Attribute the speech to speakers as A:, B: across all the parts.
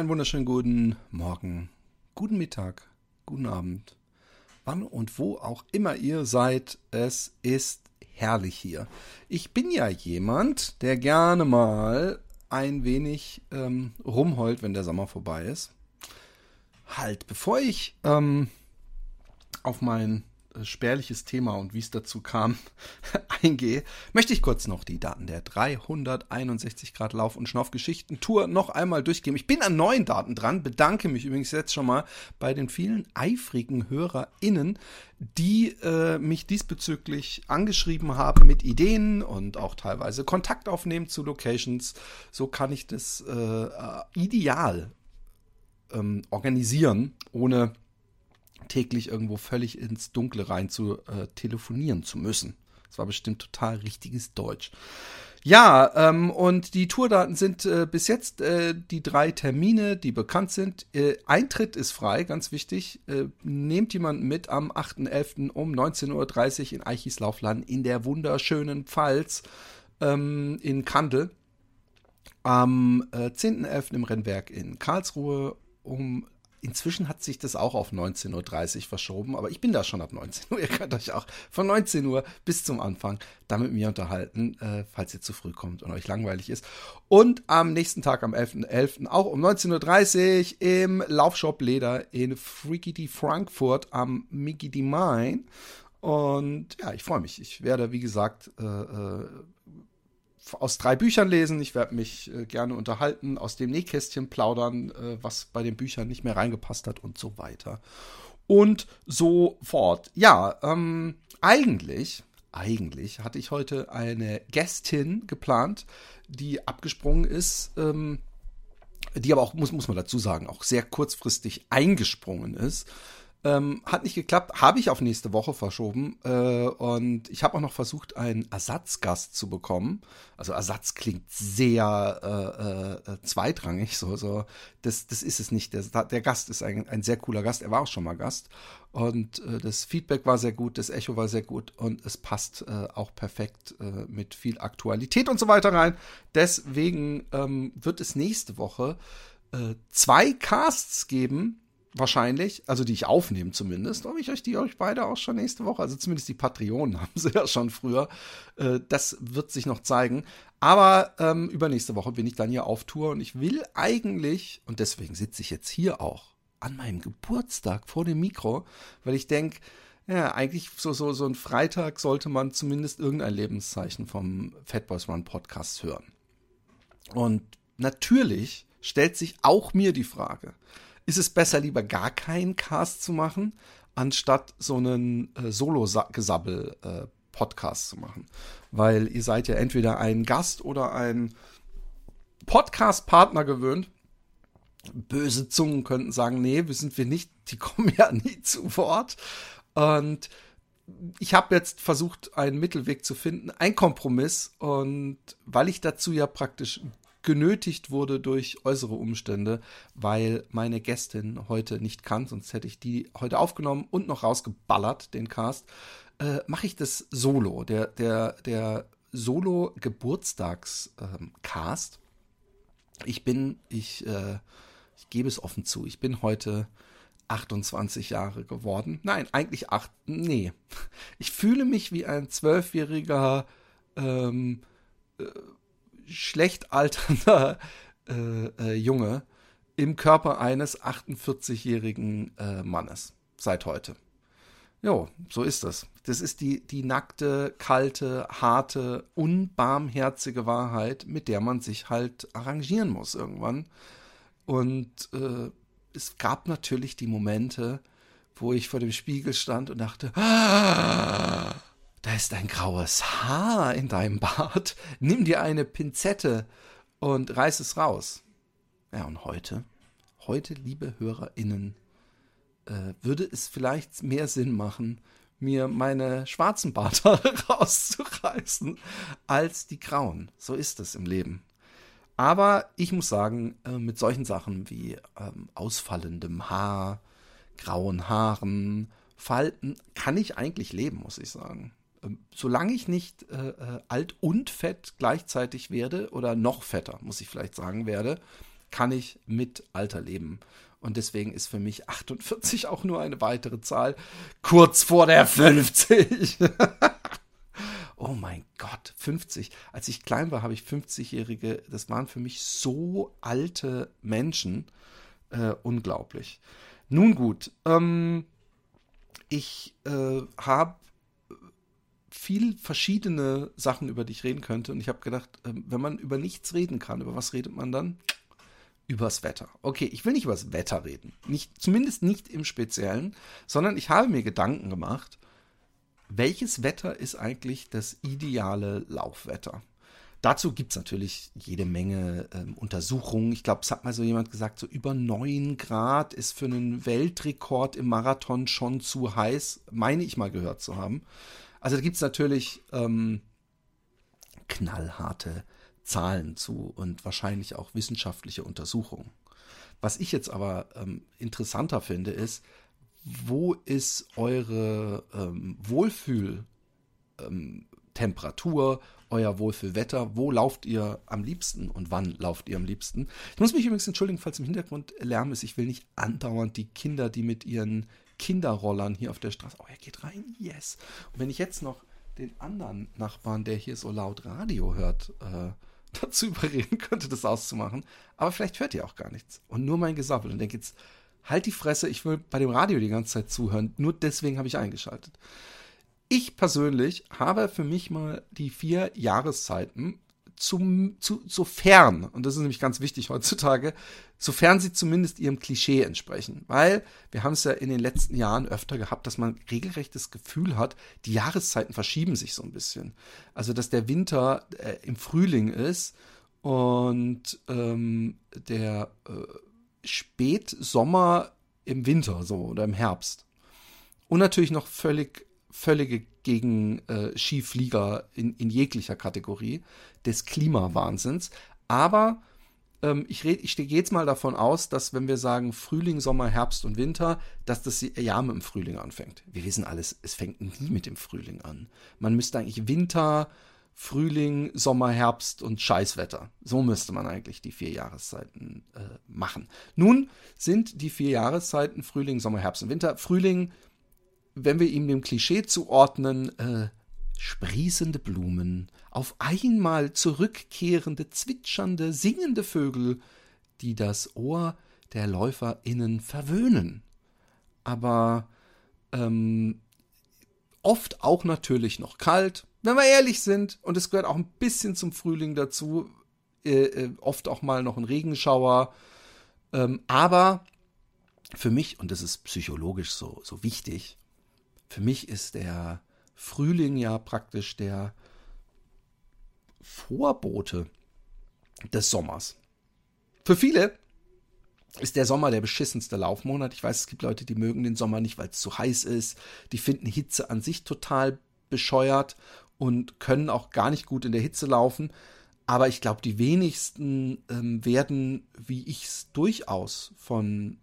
A: Einen wunderschönen guten Morgen, guten Mittag, guten Abend, wann und wo auch immer ihr seid, es ist herrlich hier. Ich bin ja jemand, der gerne mal ein wenig ähm, rumheult, wenn der Sommer vorbei ist. Halt, bevor ich ähm, auf mein äh, spärliches Thema und wie es dazu kam, eingehe, möchte ich kurz noch die Daten der 361 Grad Lauf- und Schnaufgeschichten-Tour noch einmal durchgehen. Ich bin an neuen Daten dran, bedanke mich übrigens jetzt schon mal bei den vielen eifrigen HörerInnen, die äh, mich diesbezüglich angeschrieben haben mit Ideen und auch teilweise Kontakt aufnehmen zu Locations. So kann ich das äh, äh ideal ähm, organisieren, ohne täglich irgendwo völlig ins Dunkle rein zu äh, telefonieren zu müssen. Das war bestimmt total richtiges Deutsch. Ja, ähm, und die Tourdaten sind äh, bis jetzt äh, die drei Termine, die bekannt sind. Äh, Eintritt ist frei, ganz wichtig. Äh, nehmt jemanden mit am 8.11. um 19.30 Uhr in Eichislaufland in der wunderschönen Pfalz ähm, in Kandel. Am äh, 10.11. im Rennwerk in Karlsruhe um Inzwischen hat sich das auch auf 19.30 Uhr verschoben, aber ich bin da schon ab 19 Uhr. Ihr könnt euch auch von 19 Uhr bis zum Anfang da mit mir unterhalten, äh, falls ihr zu früh kommt und euch langweilig ist. Und am nächsten Tag, am 11.11., .11., auch um 19.30 Uhr im Laufshop Leder in Freaky D Frankfurt am Mickey D Mine. Und ja, ich freue mich. Ich werde, wie gesagt, äh, äh aus drei Büchern lesen. Ich werde mich äh, gerne unterhalten, aus dem Nähkästchen plaudern, äh, was bei den Büchern nicht mehr reingepasst hat und so weiter. Und so fort. Ja, ähm, eigentlich, eigentlich hatte ich heute eine Gästin geplant, die abgesprungen ist, ähm, die aber auch, muss, muss man dazu sagen, auch sehr kurzfristig eingesprungen ist. Ähm, hat nicht geklappt, habe ich auf nächste Woche verschoben. Äh, und ich habe auch noch versucht, einen Ersatzgast zu bekommen. Also Ersatz klingt sehr äh, äh, zweitrangig. So, so. Das, das ist es nicht. Der, der Gast ist ein, ein sehr cooler Gast. Er war auch schon mal Gast. Und äh, das Feedback war sehr gut, das Echo war sehr gut und es passt äh, auch perfekt äh, mit viel Aktualität und so weiter rein. Deswegen ähm, wird es nächste Woche zwei Casts geben wahrscheinlich, also die ich aufnehme zumindest, ob ich euch die euch beide auch schon nächste Woche, also zumindest die Patreonen haben sie ja schon früher. Äh, das wird sich noch zeigen. Aber ähm, übernächste Woche bin ich dann hier auf Tour und ich will eigentlich, und deswegen sitze ich jetzt hier auch an meinem Geburtstag vor dem Mikro, weil ich denke, ja, eigentlich so, so, so ein Freitag sollte man zumindest irgendein Lebenszeichen vom Fat Boys Run Podcast hören. Und natürlich stellt sich auch mir die Frage, ist es besser, lieber gar keinen Cast zu machen, anstatt so einen äh, Solo-Gesabbel-Podcast äh, zu machen. Weil ihr seid ja entweder ein Gast oder ein Podcast-Partner gewöhnt. Böse Zungen könnten sagen, nee, wir sind wir nicht, die kommen ja nie zu Wort. Und ich habe jetzt versucht, einen Mittelweg zu finden, ein Kompromiss. Und weil ich dazu ja praktisch genötigt wurde durch äußere Umstände, weil meine Gästin heute nicht kann, sonst hätte ich die heute aufgenommen und noch rausgeballert, den Cast, äh, mache ich das solo. Der, der, der Solo-Geburtstags-Cast. Ähm, ich bin, ich, äh, ich gebe es offen zu, ich bin heute 28 Jahre geworden. Nein, eigentlich acht. Nee. Ich fühle mich wie ein zwölfjähriger ähm, äh, schlecht alternder äh, äh, Junge im Körper eines 48-jährigen äh, Mannes seit heute. Jo, so ist das. Das ist die, die nackte, kalte, harte, unbarmherzige Wahrheit, mit der man sich halt arrangieren muss irgendwann. Und äh, es gab natürlich die Momente, wo ich vor dem Spiegel stand und dachte, ah, da ist ein graues Haar in deinem Bart. Nimm dir eine Pinzette und reiß es raus. Ja, und heute, heute, liebe HörerInnen, äh, würde es vielleicht mehr Sinn machen, mir meine schwarzen Barthaare rauszureißen, als die grauen. So ist es im Leben. Aber ich muss sagen, äh, mit solchen Sachen wie ähm, ausfallendem Haar, grauen Haaren, Falten, kann ich eigentlich leben, muss ich sagen. Ähm, solange ich nicht äh, äh, alt und fett gleichzeitig werde oder noch fetter, muss ich vielleicht sagen, werde, kann ich mit Alter leben. Und deswegen ist für mich 48 auch nur eine weitere Zahl. Kurz vor der 50. oh mein Gott, 50. Als ich klein war, habe ich 50-Jährige, das waren für mich so alte Menschen. Äh, unglaublich. Nun gut, ähm, ich äh, habe viel verschiedene Sachen, über die ich reden könnte. Und ich habe gedacht, äh, wenn man über nichts reden kann, über was redet man dann? Übers Wetter. Okay, ich will nicht übers Wetter reden. Nicht, zumindest nicht im Speziellen, sondern ich habe mir Gedanken gemacht, welches Wetter ist eigentlich das ideale Laufwetter? Dazu gibt es natürlich jede Menge ähm, Untersuchungen. Ich glaube, es hat mal so jemand gesagt, so über 9 Grad ist für einen Weltrekord im Marathon schon zu heiß, meine ich mal gehört zu haben. Also da gibt es natürlich ähm, knallharte Zahlen zu und wahrscheinlich auch wissenschaftliche Untersuchungen. Was ich jetzt aber ähm, interessanter finde, ist, wo ist eure ähm, Wohlfühltemperatur, ähm, euer Wohlfühlwetter? Wo lauft ihr am liebsten und wann lauft ihr am liebsten? Ich muss mich übrigens entschuldigen, falls im Hintergrund Lärm ist. Ich will nicht andauernd die Kinder, die mit ihren Kinderrollern hier auf der Straße. Oh, er geht rein, yes. Und wenn ich jetzt noch den anderen Nachbarn, der hier so laut Radio hört, äh, dazu überreden könnte, das auszumachen. Aber vielleicht hört ihr auch gar nichts. Und nur mein Gesabbel. Und denkt jetzt, halt die Fresse, ich will bei dem Radio die ganze Zeit zuhören. Nur deswegen habe ich eingeschaltet. Ich persönlich habe für mich mal die vier Jahreszeiten zum, zu, sofern, und das ist nämlich ganz wichtig heutzutage, sofern sie zumindest ihrem Klischee entsprechen. Weil wir haben es ja in den letzten Jahren öfter gehabt, dass man regelrecht das Gefühl hat, die Jahreszeiten verschieben sich so ein bisschen. Also, dass der Winter äh, im Frühling ist und ähm, der äh, Spätsommer im Winter so oder im Herbst. Und natürlich noch völlig völlige gegen äh, Skiflieger in, in jeglicher Kategorie des Klimawahnsinns. Aber ähm, ich, ich gehe jetzt mal davon aus, dass wenn wir sagen Frühling, Sommer, Herbst und Winter, dass das Jahr mit dem Frühling anfängt. Wir wissen alles, es fängt nie mit dem Frühling an. Man müsste eigentlich Winter, Frühling, Sommer, Herbst und Scheißwetter. So müsste man eigentlich die vier Jahreszeiten äh, machen. Nun sind die vier Jahreszeiten Frühling, Sommer, Herbst und Winter. Frühling wenn wir ihm dem Klischee zuordnen, äh, sprießende Blumen, auf einmal zurückkehrende, zwitschernde, singende Vögel, die das Ohr der LäuferInnen verwöhnen. Aber ähm, oft auch natürlich noch kalt, wenn wir ehrlich sind, und es gehört auch ein bisschen zum Frühling dazu, äh, äh, oft auch mal noch ein Regenschauer. Ähm, aber für mich, und das ist psychologisch so, so wichtig, für mich ist der Frühling ja praktisch der Vorbote des Sommers. Für viele ist der Sommer der beschissenste Laufmonat. Ich weiß, es gibt Leute, die mögen den Sommer nicht, weil es zu heiß ist. Die finden Hitze an sich total bescheuert und können auch gar nicht gut in der Hitze laufen. Aber ich glaube, die wenigsten ähm, werden, wie ich es durchaus von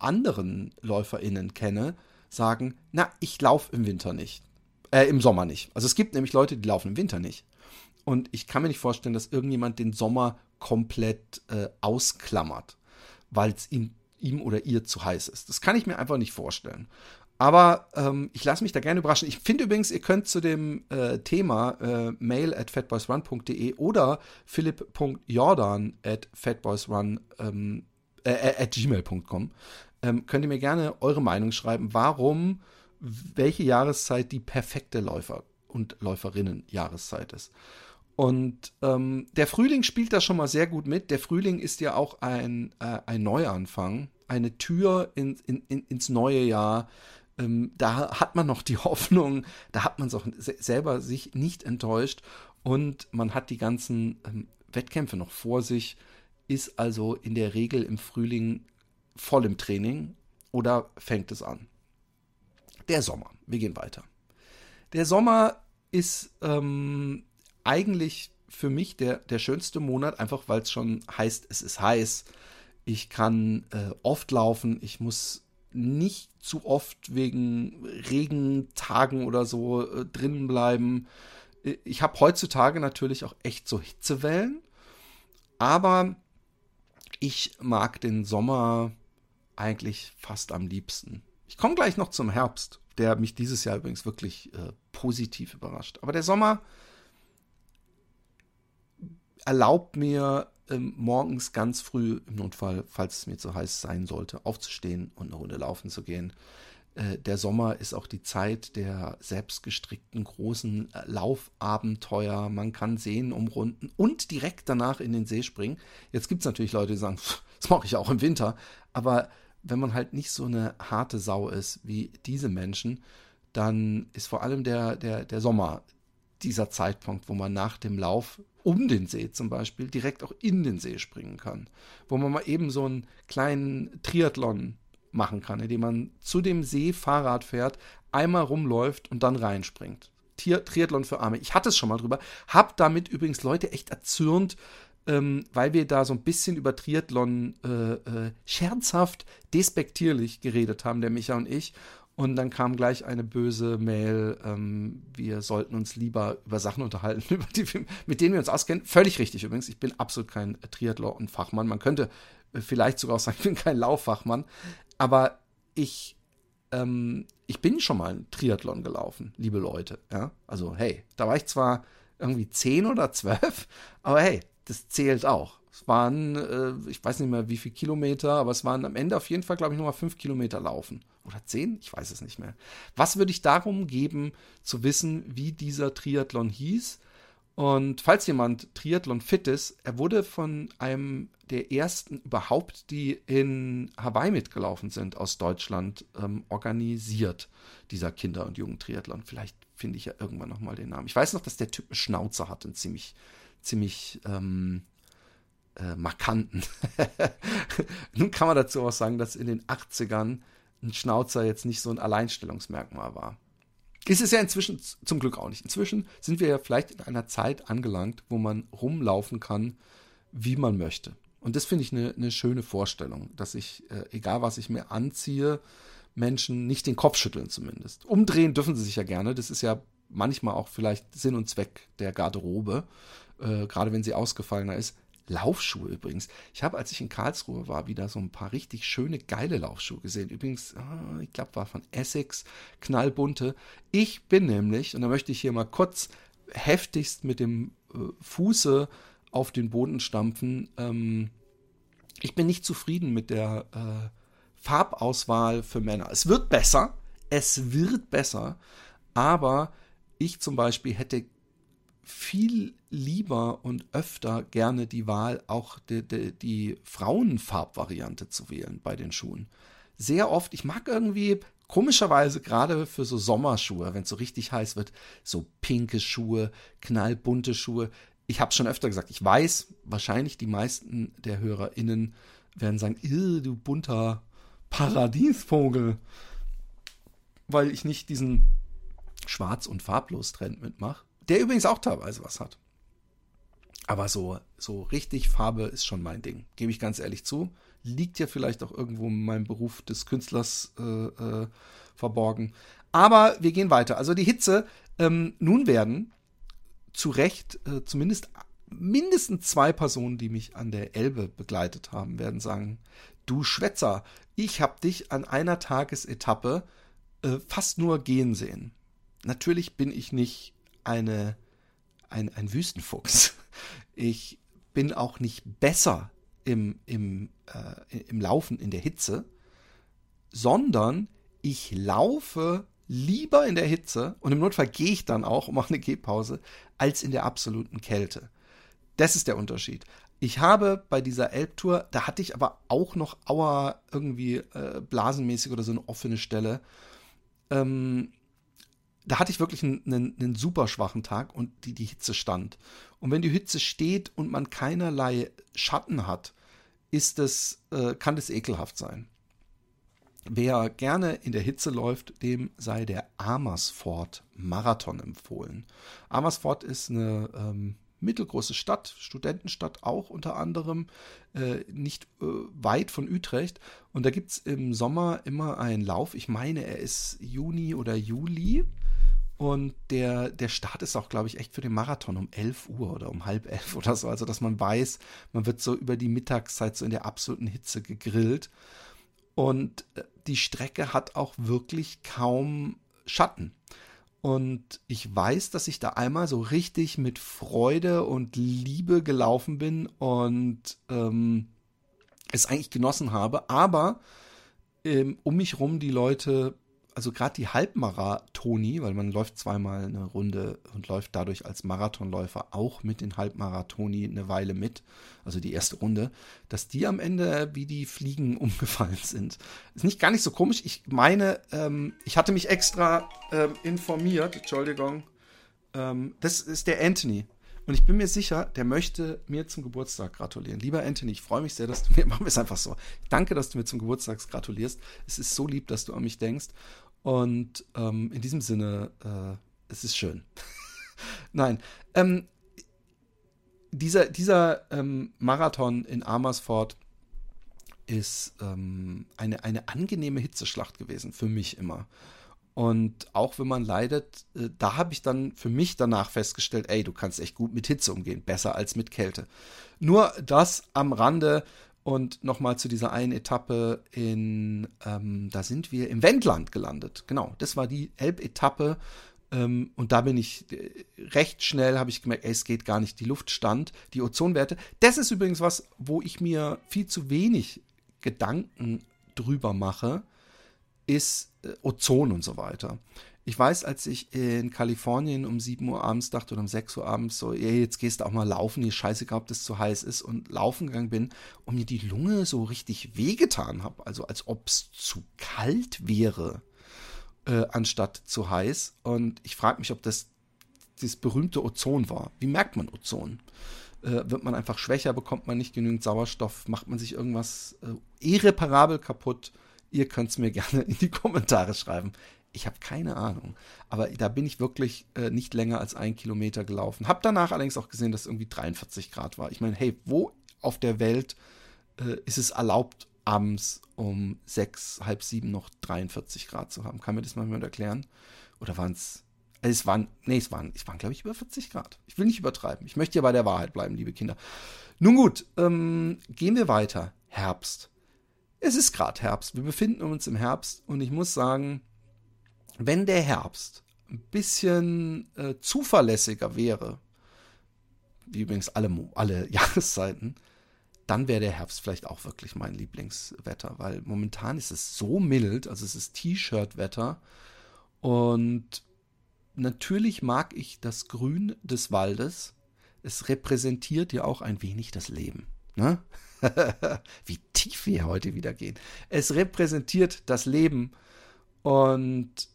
A: anderen LäuferInnen kenne, sagen, na, ich laufe im Winter nicht. Äh, im Sommer nicht. Also es gibt nämlich Leute, die laufen im Winter nicht. Und ich kann mir nicht vorstellen, dass irgendjemand den Sommer komplett äh, ausklammert, weil es ihm, ihm oder ihr zu heiß ist. Das kann ich mir einfach nicht vorstellen. Aber ähm, ich lasse mich da gerne überraschen. Ich finde übrigens, ihr könnt zu dem äh, Thema äh, mail at fatboysrun.de oder philipp.jordan at fatboysrun ähm, äh, äh at gmail.com ähm, könnt ihr mir gerne eure Meinung schreiben, warum welche Jahreszeit die perfekte Läufer- und Läuferinnen-Jahreszeit ist. Und ähm, der Frühling spielt da schon mal sehr gut mit. Der Frühling ist ja auch ein, äh, ein Neuanfang, eine Tür in, in, in, ins neue Jahr. ähm, da hat man noch die Hoffnung, da hat man es auch selber sich nicht enttäuscht und man hat die ganzen ähm, Wettkämpfe noch vor sich, ist also in der Regel im Frühling voll im Training oder fängt es an. Der Sommer, wir gehen weiter. Der Sommer ist ähm, eigentlich für mich der, der schönste Monat, einfach weil es schon heißt, es ist heiß. Ich kann äh, oft laufen, ich muss nicht zu oft wegen Regentagen oder so äh, drinnen bleiben. Ich habe heutzutage natürlich auch echt so Hitzewellen, aber ich mag den Sommer eigentlich fast am liebsten. Ich komme gleich noch zum Herbst, der mich dieses Jahr übrigens wirklich äh, positiv überrascht. Aber der Sommer erlaubt mir ähm, morgens ganz früh im Notfall, falls es mir zu heiß sein sollte, aufzustehen und eine Runde laufen zu gehen. Äh, der Sommer ist auch die Zeit der selbstgestrickten großen äh, Laufabenteuer. Man kann Seen umrunden und direkt danach in den See springen. Jetzt gibt es natürlich Leute, die sagen, das mache ich auch im Winter. Aber wenn man halt nicht so eine harte Sau ist wie diese Menschen, dann ist vor allem der, der, der Sommer dieser Zeitpunkt, wo man nach dem Lauf um den See zum Beispiel direkt auch in den See springen kann. Wo man mal eben so einen kleinen Triathlon machen kann, indem man zu dem See Fahrrad fährt, einmal rumläuft und dann reinspringt. Triathlon für Arme. Ich hatte es schon mal drüber, hab damit übrigens Leute echt erzürnt, ähm, weil wir da so ein bisschen über Triathlon äh, äh, scherzhaft, despektierlich geredet haben, der Micha und ich. Und dann kam gleich eine böse Mail, ähm, wir sollten uns lieber über Sachen unterhalten, über die, mit denen wir uns auskennen. Völlig richtig übrigens, ich bin absolut kein Triathlon-Fachmann. Man könnte äh, vielleicht sogar auch sagen, ich bin kein Lauffachmann. Aber ich, ähm, ich bin schon mal einen Triathlon gelaufen, liebe Leute. Ja? Also hey, da war ich zwar irgendwie zehn oder zwölf, aber hey, das zählt auch. Es waren, äh, ich weiß nicht mehr wie viele Kilometer, aber es waren am Ende auf jeden Fall, glaube ich, nochmal fünf Kilometer laufen. Oder zehn? Ich weiß es nicht mehr. Was würde ich darum geben, zu wissen, wie dieser Triathlon hieß? Und falls jemand Triathlon fit ist, er wurde von einem der ersten überhaupt, die in Hawaii mitgelaufen sind aus Deutschland, ähm, organisiert, dieser Kinder- und Jugendtriathlon. Vielleicht finde ich ja irgendwann nochmal den Namen. Ich weiß noch, dass der Typ einen Schnauzer hat, einen ziemlich, ziemlich ähm, äh, markanten. Nun kann man dazu auch sagen, dass in den 80ern ein Schnauzer jetzt nicht so ein Alleinstellungsmerkmal war. Ist es ja inzwischen zum Glück auch nicht. Inzwischen sind wir ja vielleicht in einer Zeit angelangt, wo man rumlaufen kann, wie man möchte. Und das finde ich eine, eine schöne Vorstellung, dass ich, äh, egal was ich mir anziehe, Menschen nicht den Kopf schütteln zumindest. Umdrehen dürfen sie sich ja gerne. Das ist ja manchmal auch vielleicht Sinn und Zweck der Garderobe, äh, gerade wenn sie ausgefallener ist. Laufschuhe übrigens. Ich habe, als ich in Karlsruhe war, wieder so ein paar richtig schöne, geile Laufschuhe gesehen. Übrigens, ah, ich glaube, war von Essex, knallbunte. Ich bin nämlich, und da möchte ich hier mal kurz heftigst mit dem äh, Fuße auf den Boden stampfen, ähm, ich bin nicht zufrieden mit der äh, Farbauswahl für Männer. Es wird besser, es wird besser, aber ich zum Beispiel hätte viel lieber und öfter gerne die Wahl, auch die, die, die Frauenfarbvariante zu wählen bei den Schuhen. Sehr oft, ich mag irgendwie komischerweise gerade für so Sommerschuhe, wenn es so richtig heiß wird, so pinke Schuhe, knallbunte Schuhe. Ich habe schon öfter gesagt, ich weiß, wahrscheinlich die meisten der HörerInnen werden sagen, du bunter Paradiesvogel, weil ich nicht diesen Schwarz- und Farblos-Trend mitmache der übrigens auch teilweise was hat. Aber so, so richtig Farbe ist schon mein Ding, gebe ich ganz ehrlich zu. Liegt ja vielleicht auch irgendwo in meinem Beruf des Künstlers äh, äh, verborgen. Aber wir gehen weiter. Also die Hitze, ähm, nun werden zu Recht äh, zumindest mindestens zwei Personen, die mich an der Elbe begleitet haben, werden sagen, du Schwätzer, ich habe dich an einer Tagesetappe äh, fast nur gehen sehen. Natürlich bin ich nicht eine, ein, ein Wüstenfuchs. Ich bin auch nicht besser im, im, äh, im Laufen in der Hitze, sondern ich laufe lieber in der Hitze und im Notfall gehe ich dann auch und mache eine Gehpause, als in der absoluten Kälte. Das ist der Unterschied. Ich habe bei dieser Elbtour, da hatte ich aber auch noch Auer irgendwie äh, blasenmäßig oder so eine offene Stelle. ähm, da hatte ich wirklich einen, einen, einen, super schwachen Tag und die, die Hitze stand. Und wenn die Hitze steht und man keinerlei Schatten hat, ist es, äh, kann das ekelhaft sein. Wer gerne in der Hitze läuft, dem sei der Amersfoort Marathon empfohlen. Amersfoort ist eine ähm, mittelgroße Stadt, Studentenstadt auch unter anderem, äh, nicht äh, weit von Utrecht. Und da gibt es im Sommer immer einen Lauf. Ich meine, er ist Juni oder Juli. Und der, der Start ist auch, glaube ich, echt für den Marathon um 11 Uhr oder um halb elf oder so. Also, dass man weiß, man wird so über die Mittagszeit so in der absoluten Hitze gegrillt. Und äh, die Strecke hat auch wirklich kaum Schatten. Und ich weiß, dass ich da einmal so richtig mit Freude und Liebe gelaufen bin und ähm, es eigentlich genossen habe. Aber ähm, um mich rum die Leute also gerade die Halbmarathoni, weil man läuft zweimal eine Runde und läuft dadurch als Marathonläufer auch mit den Halbmarathoni eine Weile mit, also die erste Runde, dass die am Ende wie die Fliegen umgefallen sind. Ist nicht gar nicht so komisch. Ich meine, ähm, ich hatte mich extra ähm, informiert, Entschuldigung, ähm, das ist der Anthony. Und ich bin mir sicher, der möchte mir zum Geburtstag gratulieren. Lieber Anthony, ich freue mich sehr, dass du mir, machen wir es einfach so. Danke, dass du mir zum Geburtstag gratulierst. Es ist so lieb, dass du an mich denkst. Und ähm, in diesem Sinne, äh, es ist schön. Nein, ähm, dieser, dieser ähm, Marathon in Amersfoort ist ähm, eine, eine angenehme Hitzeschlacht gewesen, für mich immer. Und auch wenn man leidet, äh, da habe ich dann für mich danach festgestellt, ey, du kannst echt gut mit Hitze umgehen, besser als mit Kälte. Nur das am Rande und nochmal zu dieser einen Etappe in, ähm, da sind wir im Wendland gelandet. Genau, das war die Elbetappe. Ähm, und da bin ich äh, recht schnell, habe ich gemerkt, ey, es geht gar nicht. Die Luft stand, die Ozonwerte. Das ist übrigens was, wo ich mir viel zu wenig Gedanken drüber mache ist äh, Ozon und so weiter. Ich weiß, als ich in Kalifornien um 7 Uhr abends dachte oder um 6 Uhr abends so, ey, jetzt gehst du auch mal laufen, hier scheißegal, ob das zu heiß ist und laufen gegangen bin und mir die Lunge so richtig wehgetan habe, also als ob es zu kalt wäre, äh, anstatt zu heiß. Und ich frage mich, ob das das berühmte Ozon war. Wie merkt man Ozon? Äh, wird man einfach schwächer, bekommt man nicht genügend Sauerstoff, macht man sich irgendwas äh, irreparabel kaputt? Ihr könnt es mir gerne in die Kommentare schreiben. Ich habe keine Ahnung. Aber da bin ich wirklich äh, nicht länger als ein Kilometer gelaufen. Hab danach allerdings auch gesehen, dass es irgendwie 43 Grad war. Ich meine, hey, wo auf der Welt äh, ist es erlaubt, abends um sechs, halb sieben noch 43 Grad zu haben? Kann mir das mal jemand erklären? Oder waren es. Es waren, nee, es waren, es waren, glaube ich, über 40 Grad. Ich will nicht übertreiben. Ich möchte ja bei der Wahrheit bleiben, liebe Kinder. Nun gut, ähm, gehen wir weiter. Herbst. Es ist gerade Herbst. Wir befinden uns im Herbst und ich muss sagen, wenn der Herbst ein bisschen äh, zuverlässiger wäre, wie übrigens alle, alle Jahreszeiten, dann wäre der Herbst vielleicht auch wirklich mein Lieblingswetter, weil momentan ist es so mild, also es ist T-Shirt-Wetter und natürlich mag ich das Grün des Waldes. Es repräsentiert ja auch ein wenig das Leben. Ne? Wie tief wir heute wieder gehen. Es repräsentiert das Leben und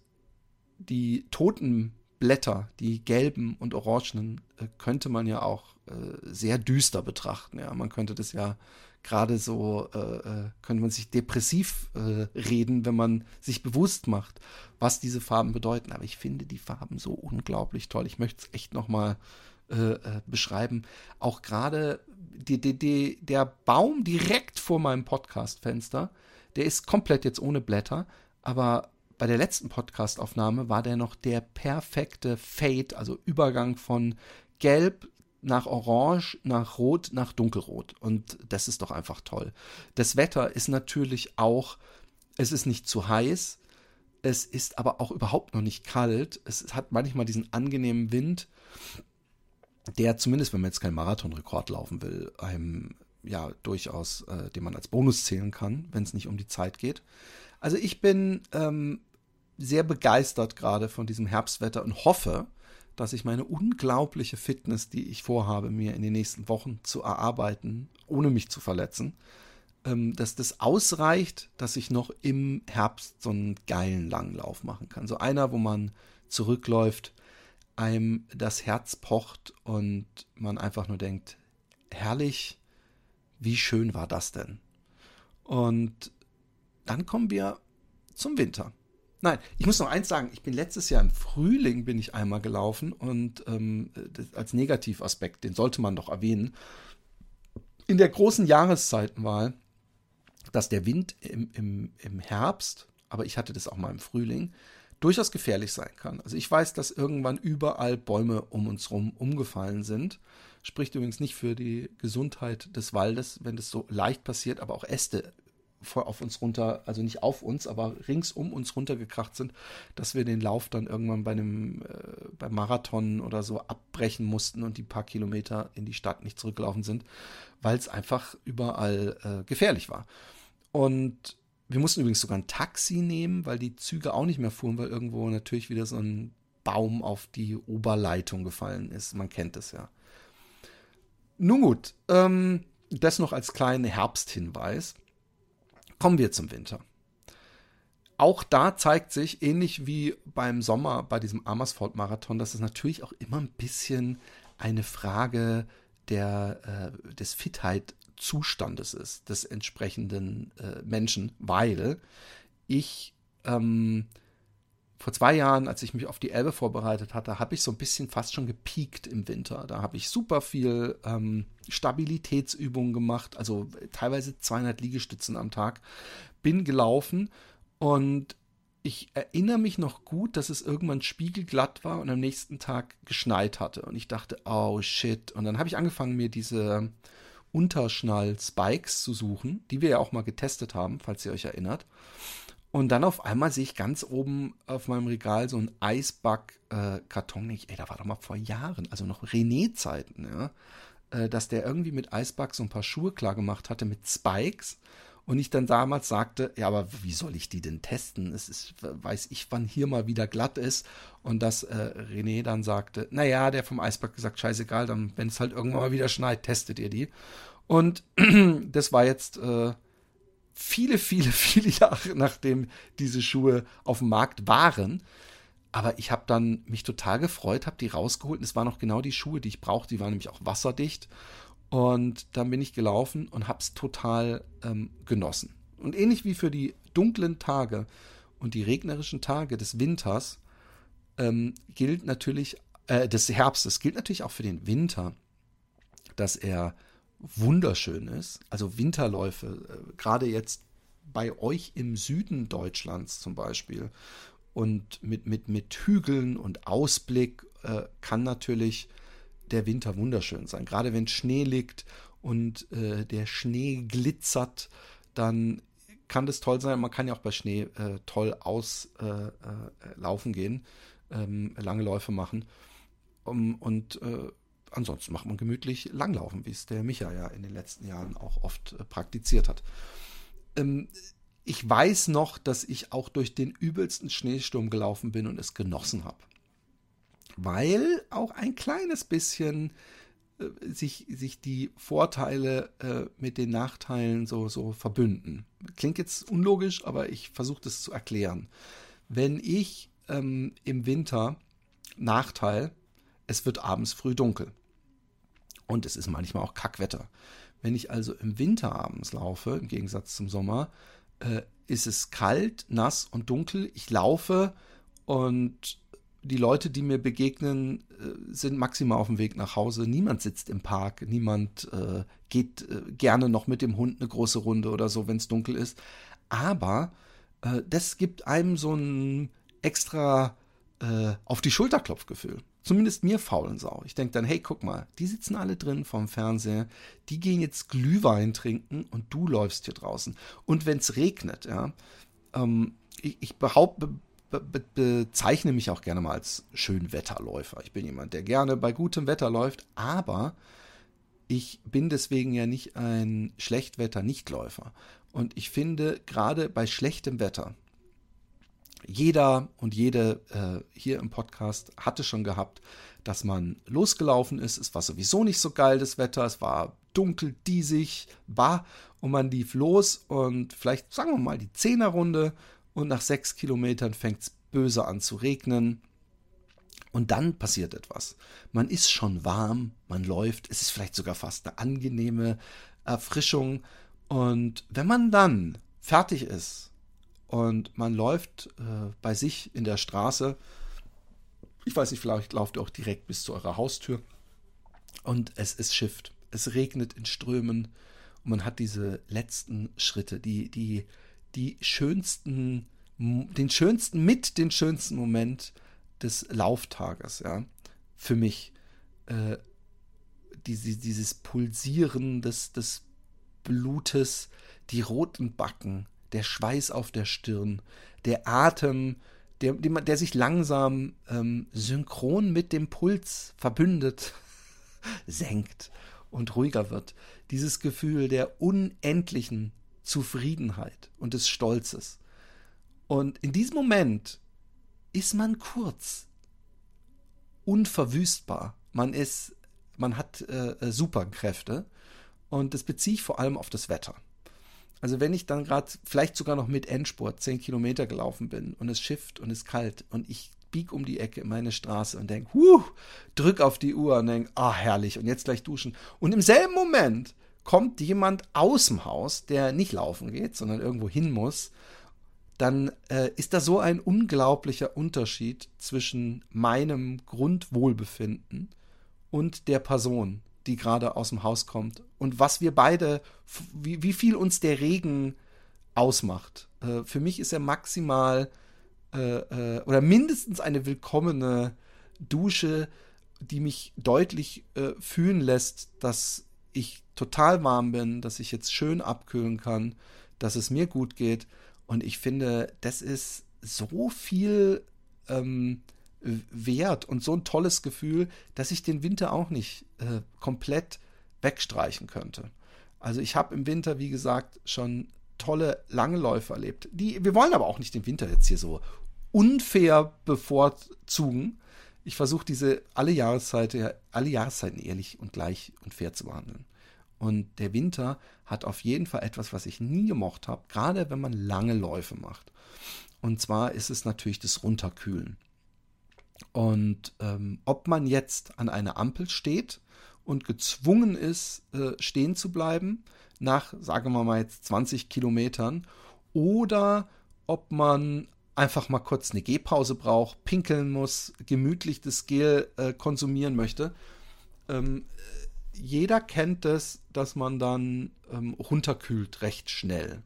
A: die toten Blätter, die gelben und orangenen, äh, könnte man ja auch äh, sehr düster betrachten. Ja, man könnte das ja gerade so, äh, könnte man sich depressiv reden, wenn man sich bewusst macht, was diese Farben bedeuten. Aber ich finde die Farben so unglaublich toll. Ich möchte es echt nochmal äh, äh, beschreiben. Auch gerade die, die, die, der Baum direkt vor meinem Podcast-Fenster, der ist komplett jetzt ohne Blätter, aber bei der letzten Podcast-Aufnahme war der noch der perfekte Fade, also Übergang von Gelb nach Orange, nach Rot, nach Dunkelrot. Und das ist doch einfach toll. Das Wetter ist natürlich auch, es ist nicht zu heiß, es ist aber auch überhaupt noch nicht kalt. Es hat manchmal diesen angenehmen Wind der zumindest, wenn man jetzt keinen Marathonrekord laufen will, einem ja durchaus, äh, den man als Bonus zählen kann, wenn es nicht um die Zeit geht. Also ich bin ähm, sehr begeistert gerade von diesem Herbstwetter und hoffe, dass ich meine unglaubliche Fitness, die ich vorhabe, mir in den nächsten Wochen zu erarbeiten, ohne mich zu verletzen, ähm, dass das ausreicht, dass ich noch im Herbst so einen geilen Langlauf machen kann. So einer, wo man zurückläuft, einem das Herz pocht und man einfach nur denkt, herrlich, wie schön war das denn? Und dann kommen wir zum Winter. Nein, ich muss noch eins sagen, ich bin letztes Jahr im Frühling bin ich einmal gelaufen und ähm, als Negativaspekt, den sollte man doch erwähnen. In der großen Jahreszeitenwahl, dass der Wind im, im, im Herbst, aber ich hatte das auch mal im Frühling, durchaus gefährlich sein kann. Also ich weiß, dass irgendwann überall Bäume um uns herum umgefallen sind. Spricht übrigens nicht für die Gesundheit des Waldes, wenn das so leicht passiert, aber auch Äste auf uns runter, also nicht auf uns, aber rings um uns runtergekracht sind, dass wir den Lauf dann irgendwann bei einem äh, beim Marathon oder so abbrechen mussten und die paar Kilometer in die Stadt nicht zurückgelaufen sind, weil es einfach überall äh, gefährlich war. Und wir mussten übrigens sogar ein Taxi nehmen, weil die Züge auch nicht mehr fuhren, weil irgendwo natürlich wieder so ein Baum auf die Oberleitung gefallen ist. Man kennt es ja. Nun gut, ähm, das noch als kleinen Herbsthinweis. Kommen wir zum Winter. Auch da zeigt sich, ähnlich wie beim Sommer bei diesem Amersfoort-Marathon, dass es natürlich auch immer ein bisschen eine Frage der, äh, des Fitheit-Zustandes ist, des entsprechenden äh, Menschen, weil ich ähm, vor zwei Jahren, als ich mich auf die Elbe vorbereitet hatte, habe ich so ein bisschen fast schon gepiekt im Winter. Da habe ich super viel ähm, Stabilitätsübungen gemacht, also teilweise 200 Liegestützen am Tag, bin gelaufen und ich erinnere mich noch gut, dass es irgendwann spiegelglatt war und am nächsten Tag geschneit hatte. Und ich dachte, oh shit. Und dann habe ich angefangen, mir diese Unterschnall-Spikes zu suchen, die wir ja auch mal getestet haben, falls ihr euch erinnert. Und dann auf einmal sehe ich ganz oben auf meinem Regal so einen Eisback-Karton. Äh, ey, da war doch mal vor Jahren, also noch René-Zeiten, ja, äh, dass der irgendwie mit Eisback so ein paar Schuhe klar gemacht hatte mit Spikes. Und ich dann damals sagte, ja, aber wie soll ich die denn testen? Es ist, weiß ich, wann hier mal wieder glatt ist. Und dass äh, René dann sagte, naja, der vom Eisback gesagt, scheißegal, dann, wenn es halt irgendwann mal wieder schneit, testet ihr die. Und das war jetzt äh, viele, viele, viele Jahre nachdem diese Schuhe auf dem Markt waren. Aber ich habe dann mich total gefreut, habe die rausgeholt es waren noch genau die Schuhe, die ich brauchte. Die waren nämlich auch wasserdicht. Und dann bin ich gelaufen und habe es total ähm, genossen. Und ähnlich wie für die dunklen Tage und die regnerischen Tage des Winters ähm, gilt natürlich, äh, des Herbstes gilt natürlich auch für den Winter, dass er wunderschön ist. Also Winterläufe, äh, gerade jetzt bei euch im Süden Deutschlands zum Beispiel und mit, mit, mit Hügeln und Ausblick äh, kann natürlich der Winter wunderschön sein. Gerade wenn Schnee liegt und äh, der Schnee glitzert, dann kann das toll sein. Man kann ja auch bei Schnee äh, toll auslaufen äh, äh gehen, ähm, lange Läufe machen. Um, und äh, ansonsten macht man gemütlich Langlaufen, wie es der Micha ja in den letzten Jahren auch oft äh, praktiziert hat. Ähm, ich weiß noch, dass ich auch durch den übelsten Schneesturm gelaufen bin und es genossen habe. Weil auch ein kleines bisschen äh, sich, sich die Vorteile äh, mit den Nachteilen so, so verbünden. Klingt jetzt unlogisch, aber ich versuche das zu erklären. Wenn ich ähm, im Winter Nachteil, es wird abends früh dunkel. Und es ist manchmal auch Kackwetter. Wenn ich also im Winter abends laufe, im Gegensatz zum Sommer, äh, ist es kalt, nass und dunkel. Ich laufe und die Leute, die mir begegnen, äh, sind maximal auf dem Weg nach Hause. Niemand sitzt im Park, niemand äh, geht äh, gerne noch mit dem Hund eine große Runde oder so, wenn es dunkel ist. Aber äh, das gibt einem so ein extra äh, auf die Schulterklopfgefühl. Zumindest mir faulen Sau. Ich denke dann, hey, guck mal, die sitzen alle drin vorm Fernseher, die gehen jetzt Glühwein trinken und du läufst hier draußen. Und wenn es regnet, ja, ähm, ich, ich behaupte, be, be, bezeichne mich auch gerne mal als Schönwetterläufer. Ich bin jemand, der gerne bei gutem Wetter läuft, aber ich bin deswegen ja nicht ein Schlechtwetter-Nichtläufer. Und ich finde, gerade bei schlechtem Wetter, jeder und jede äh, hier im Podcast hatte schon gehabt, dass man losgelaufen ist. Es war sowieso nicht so geil, das Wetter. Es war dunkel, diesig, war und man lief los und vielleicht, sagen wir mal, die Zehnerrunde und nach sechs Kilometern fängt es böse an zu regnen. Und dann passiert etwas. Man ist schon warm, man läuft, es ist vielleicht sogar fast eine angenehme Erfrischung. Und wenn man dann fertig ist und man läuft äh, bei sich in der Straße, ich weiß nicht, vielleicht lauft ihr auch direkt bis zu eurer Haustür und es ist Shift. Es regnet in Strömen und man hat diese letzten Schritte, die, die, die schönsten, den schönsten, mit den schönsten Moment des Lauftages, ja, für mich. Äh, diese, dieses Pulsieren des, des Blutes, die roten Backen, der Schweiß auf der Stirn, der Atem, der, der sich langsam ähm, synchron mit dem Puls verbündet, senkt und ruhiger wird. Dieses Gefühl der unendlichen Zufriedenheit und des Stolzes. Und in diesem Moment ist man kurz unverwüstbar. Man ist, man hat äh, Superkräfte und das beziehe ich vor allem auf das Wetter. Also wenn ich dann gerade vielleicht sogar noch mit Endspurt 10 Kilometer gelaufen bin und es schifft und es kalt und ich bieg um die Ecke in meine Straße und denke, huh, drück auf die Uhr und denke, ah, herrlich, und jetzt gleich duschen. Und im selben Moment kommt jemand aus dem Haus, der nicht laufen geht, sondern irgendwo hin muss, dann äh, ist da so ein unglaublicher Unterschied zwischen meinem Grundwohlbefinden und der Person, die gerade aus dem Haus kommt. Und was wir beide, wie, wie viel uns der Regen ausmacht. Äh, für mich ist er maximal äh, äh, oder mindestens eine willkommene Dusche, die mich deutlich äh, fühlen lässt, dass ich total warm bin, dass ich jetzt schön abkühlen kann, dass es mir gut geht. Und ich finde, das ist so viel ähm, wert und so ein tolles Gefühl, dass ich den Winter auch nicht äh, komplett wegstreichen könnte. Also ich habe im Winter, wie gesagt, schon tolle lange Läufe erlebt. Die, wir wollen aber auch nicht den Winter jetzt hier so unfair bevorzugen. Ich versuche diese alle Jahreszeiten, alle Jahreszeiten ehrlich und gleich und fair zu behandeln. Und der Winter hat auf jeden Fall etwas, was ich nie gemocht habe, gerade wenn man lange Läufe macht. Und zwar ist es natürlich das Runterkühlen. Und ähm, ob man jetzt an einer Ampel steht und gezwungen ist, äh, stehen zu bleiben, nach, sagen wir mal jetzt 20 Kilometern, oder ob man einfach mal kurz eine Gehpause braucht, pinkeln muss, gemütlich das Gel äh, konsumieren möchte. Ähm, jeder kennt es, dass man dann ähm, runterkühlt recht schnell.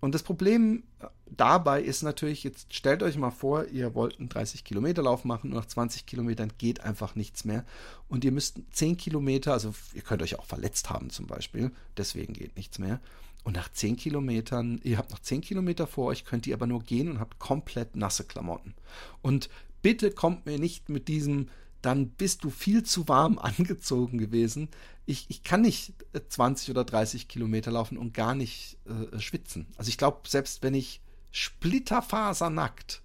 A: Und das Problem äh, dabei ist natürlich, jetzt stellt euch mal vor, ihr wollt einen 30 Kilometer Lauf machen und nach 20 Kilometern geht einfach nichts mehr. Und ihr müsst 10 Kilometer, also ihr könnt euch auch verletzt haben zum Beispiel, deswegen geht nichts mehr. Und nach 10 Kilometern, ihr habt noch 10 Kilometer vor euch, könnt ihr aber nur gehen und habt komplett nasse Klamotten. Und bitte kommt mir nicht mit diesem, dann bist du viel zu warm angezogen gewesen. Ich, ich kann nicht 20 oder 30 Kilometer laufen und gar nicht äh, schwitzen. Also ich glaube, selbst wenn ich splitterfasernackt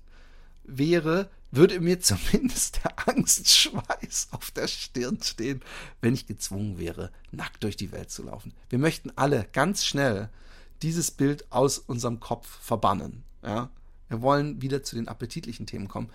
A: wäre, würde mir zumindest der Angstschweiß auf der Stirn stehen, wenn ich gezwungen wäre, nackt durch die Welt zu laufen. Wir möchten alle ganz schnell dieses Bild aus unserem Kopf verbannen. Ja? Wir wollen wieder zu den appetitlichen Themen kommen.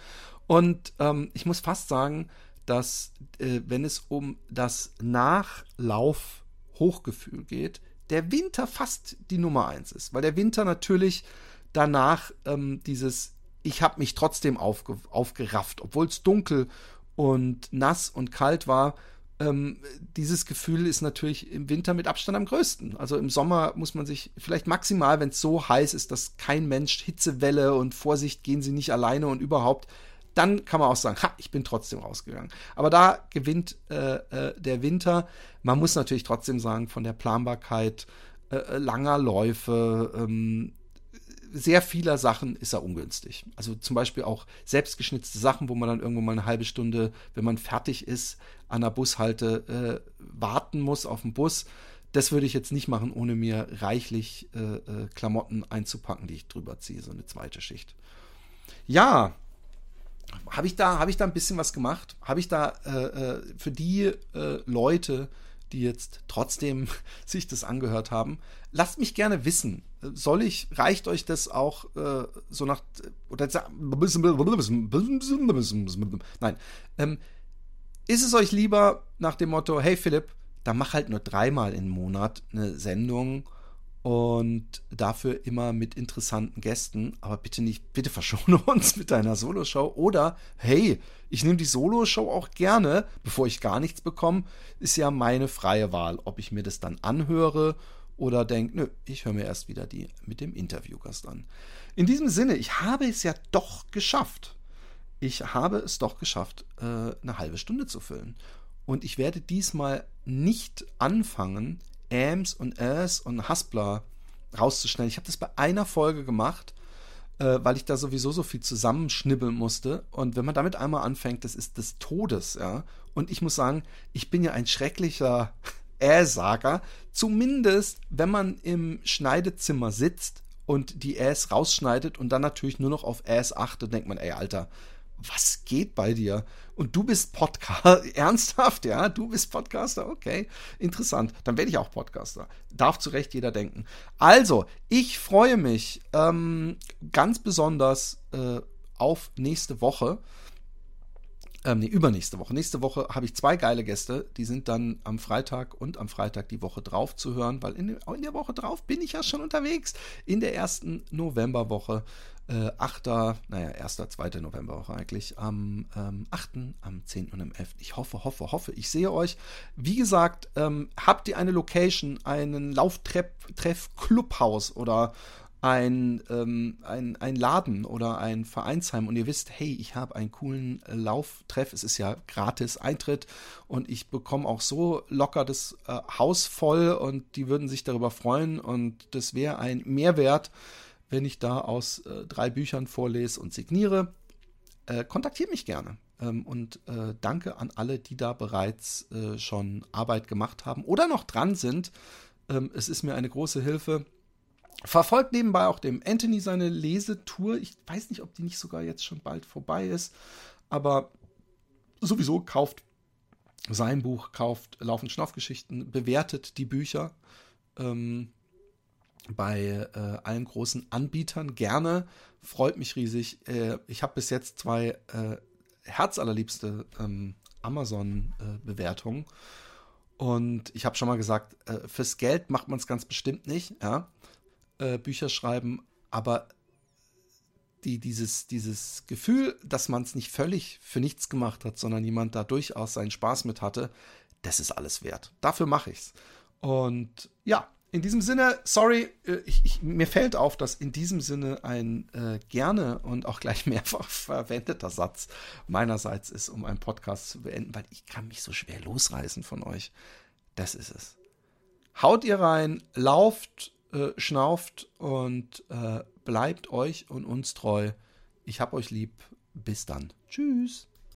A: Und ähm, ich muss fast sagen, dass äh, wenn es um das Nachlauf-Hochgefühl geht, der Winter fast die Nummer eins ist, weil der Winter natürlich danach ähm, dieses ich habe mich trotzdem aufge aufgerafft, obwohl es dunkel und nass und kalt war. Ähm, dieses Gefühl ist natürlich im Winter mit Abstand am größten. Also im Sommer muss man sich vielleicht maximal, wenn es so heiß ist, dass kein Mensch Hitzewelle und Vorsicht, gehen Sie nicht alleine und überhaupt, dann kann man auch sagen, ha, ich bin trotzdem rausgegangen. Aber da gewinnt äh, äh, der Winter. Man muss natürlich trotzdem sagen, von der Planbarkeit äh, äh langer Läufe, ähm, sehr vieler Sachen ist er ungünstig. Also zum Beispiel auch selbstgeschnitzte Sachen, wo man dann irgendwo mal eine halbe Stunde, wenn man fertig ist, an der Bushalte äh, warten muss auf den Bus. Das würde ich jetzt nicht machen, ohne mir reichlich äh, äh, Klamotten einzupacken, die ich drüber ziehe, so eine zweite Schicht. Ja, habe ich da ich da ein bisschen was gemacht? Habe ich da äh, äh, für die äh, Leute, die jetzt trotzdem sich das angehört haben. Lasst mich gerne wissen. Soll ich, reicht euch das auch äh, so nach oder nein. Ähm, ist es euch lieber nach dem Motto, hey Philipp, dann mach halt nur dreimal im Monat eine Sendung und dafür immer mit interessanten Gästen, aber bitte nicht, bitte verschone uns mit deiner Soloshow oder hey, ich nehme die Soloshow auch gerne, bevor ich gar nichts bekomme, ist ja meine freie Wahl, ob ich mir das dann anhöre oder denke, nö, ich höre mir erst wieder die mit dem Interviewgast an. In diesem Sinne, ich habe es ja doch geschafft. Ich habe es doch geschafft, äh, eine halbe Stunde zu füllen. Und ich werde diesmal nicht anfangen, Ams und As und Haspler rauszuschneiden. Ich habe das bei einer Folge gemacht, äh, weil ich da sowieso so viel zusammenschnibbeln musste. Und wenn man damit einmal anfängt, das ist des Todes, ja. Und ich muss sagen, ich bin ja ein schrecklicher Äsager. Zumindest, wenn man im Schneidezimmer sitzt und die Äs rausschneidet und dann natürlich nur noch auf Äs achtet, denkt man, ey, Alter, was geht bei dir? Und du bist Podcaster, ernsthaft, ja? Du bist Podcaster, okay, interessant. Dann werde ich auch Podcaster. Darf zu Recht jeder denken. Also, ich freue mich ähm, ganz besonders äh, auf nächste Woche. Ähm, nee, übernächste Woche. Nächste Woche habe ich zwei geile Gäste. Die sind dann am Freitag und am Freitag die Woche drauf zu hören, weil in, in der Woche drauf bin ich ja schon unterwegs. In der ersten Novemberwoche äh, 8., naja, 1., 2. November auch eigentlich, am ähm, 8., am 10. und am 11. Ich hoffe, hoffe, hoffe, ich sehe euch. Wie gesagt, ähm, habt ihr eine Location, einen Lauftreff, Clubhaus oder ein, ähm, ein, ein Laden oder ein Vereinsheim und ihr wisst, hey, ich habe einen coolen Lauftreff, es ist ja gratis Eintritt und ich bekomme auch so locker das äh, Haus voll und die würden sich darüber freuen und das wäre ein Mehrwert wenn ich da aus äh, drei Büchern vorlese und signiere. Äh, kontaktiert mich gerne. Ähm, und äh, danke an alle, die da bereits äh, schon Arbeit gemacht haben oder noch dran sind. Ähm, es ist mir eine große Hilfe. Verfolgt nebenbei auch dem Anthony seine Lesetour. Ich weiß nicht, ob die nicht sogar jetzt schon bald vorbei ist, aber sowieso kauft sein Buch, kauft Laufend Schnaufgeschichten, bewertet die Bücher. Ähm, bei äh, allen großen Anbietern gerne. Freut mich riesig. Äh, ich habe bis jetzt zwei äh, herzallerliebste ähm, Amazon-Bewertungen. Und ich habe schon mal gesagt, äh, fürs Geld macht man es ganz bestimmt nicht, ja. Äh, Bücher schreiben, aber die, dieses, dieses Gefühl, dass man es nicht völlig für nichts gemacht hat, sondern jemand da durchaus seinen Spaß mit hatte, das ist alles wert. Dafür mache ich's. Und ja, in diesem Sinne, sorry, äh, ich, ich, mir fällt auf, dass in diesem Sinne ein äh, gerne und auch gleich mehrfach verwendeter Satz meinerseits ist, um einen Podcast zu beenden, weil ich kann mich so schwer losreißen von euch. Das ist es. Haut ihr rein, lauft, äh, schnauft und äh, bleibt euch und uns treu. Ich hab euch lieb. Bis dann. Tschüss.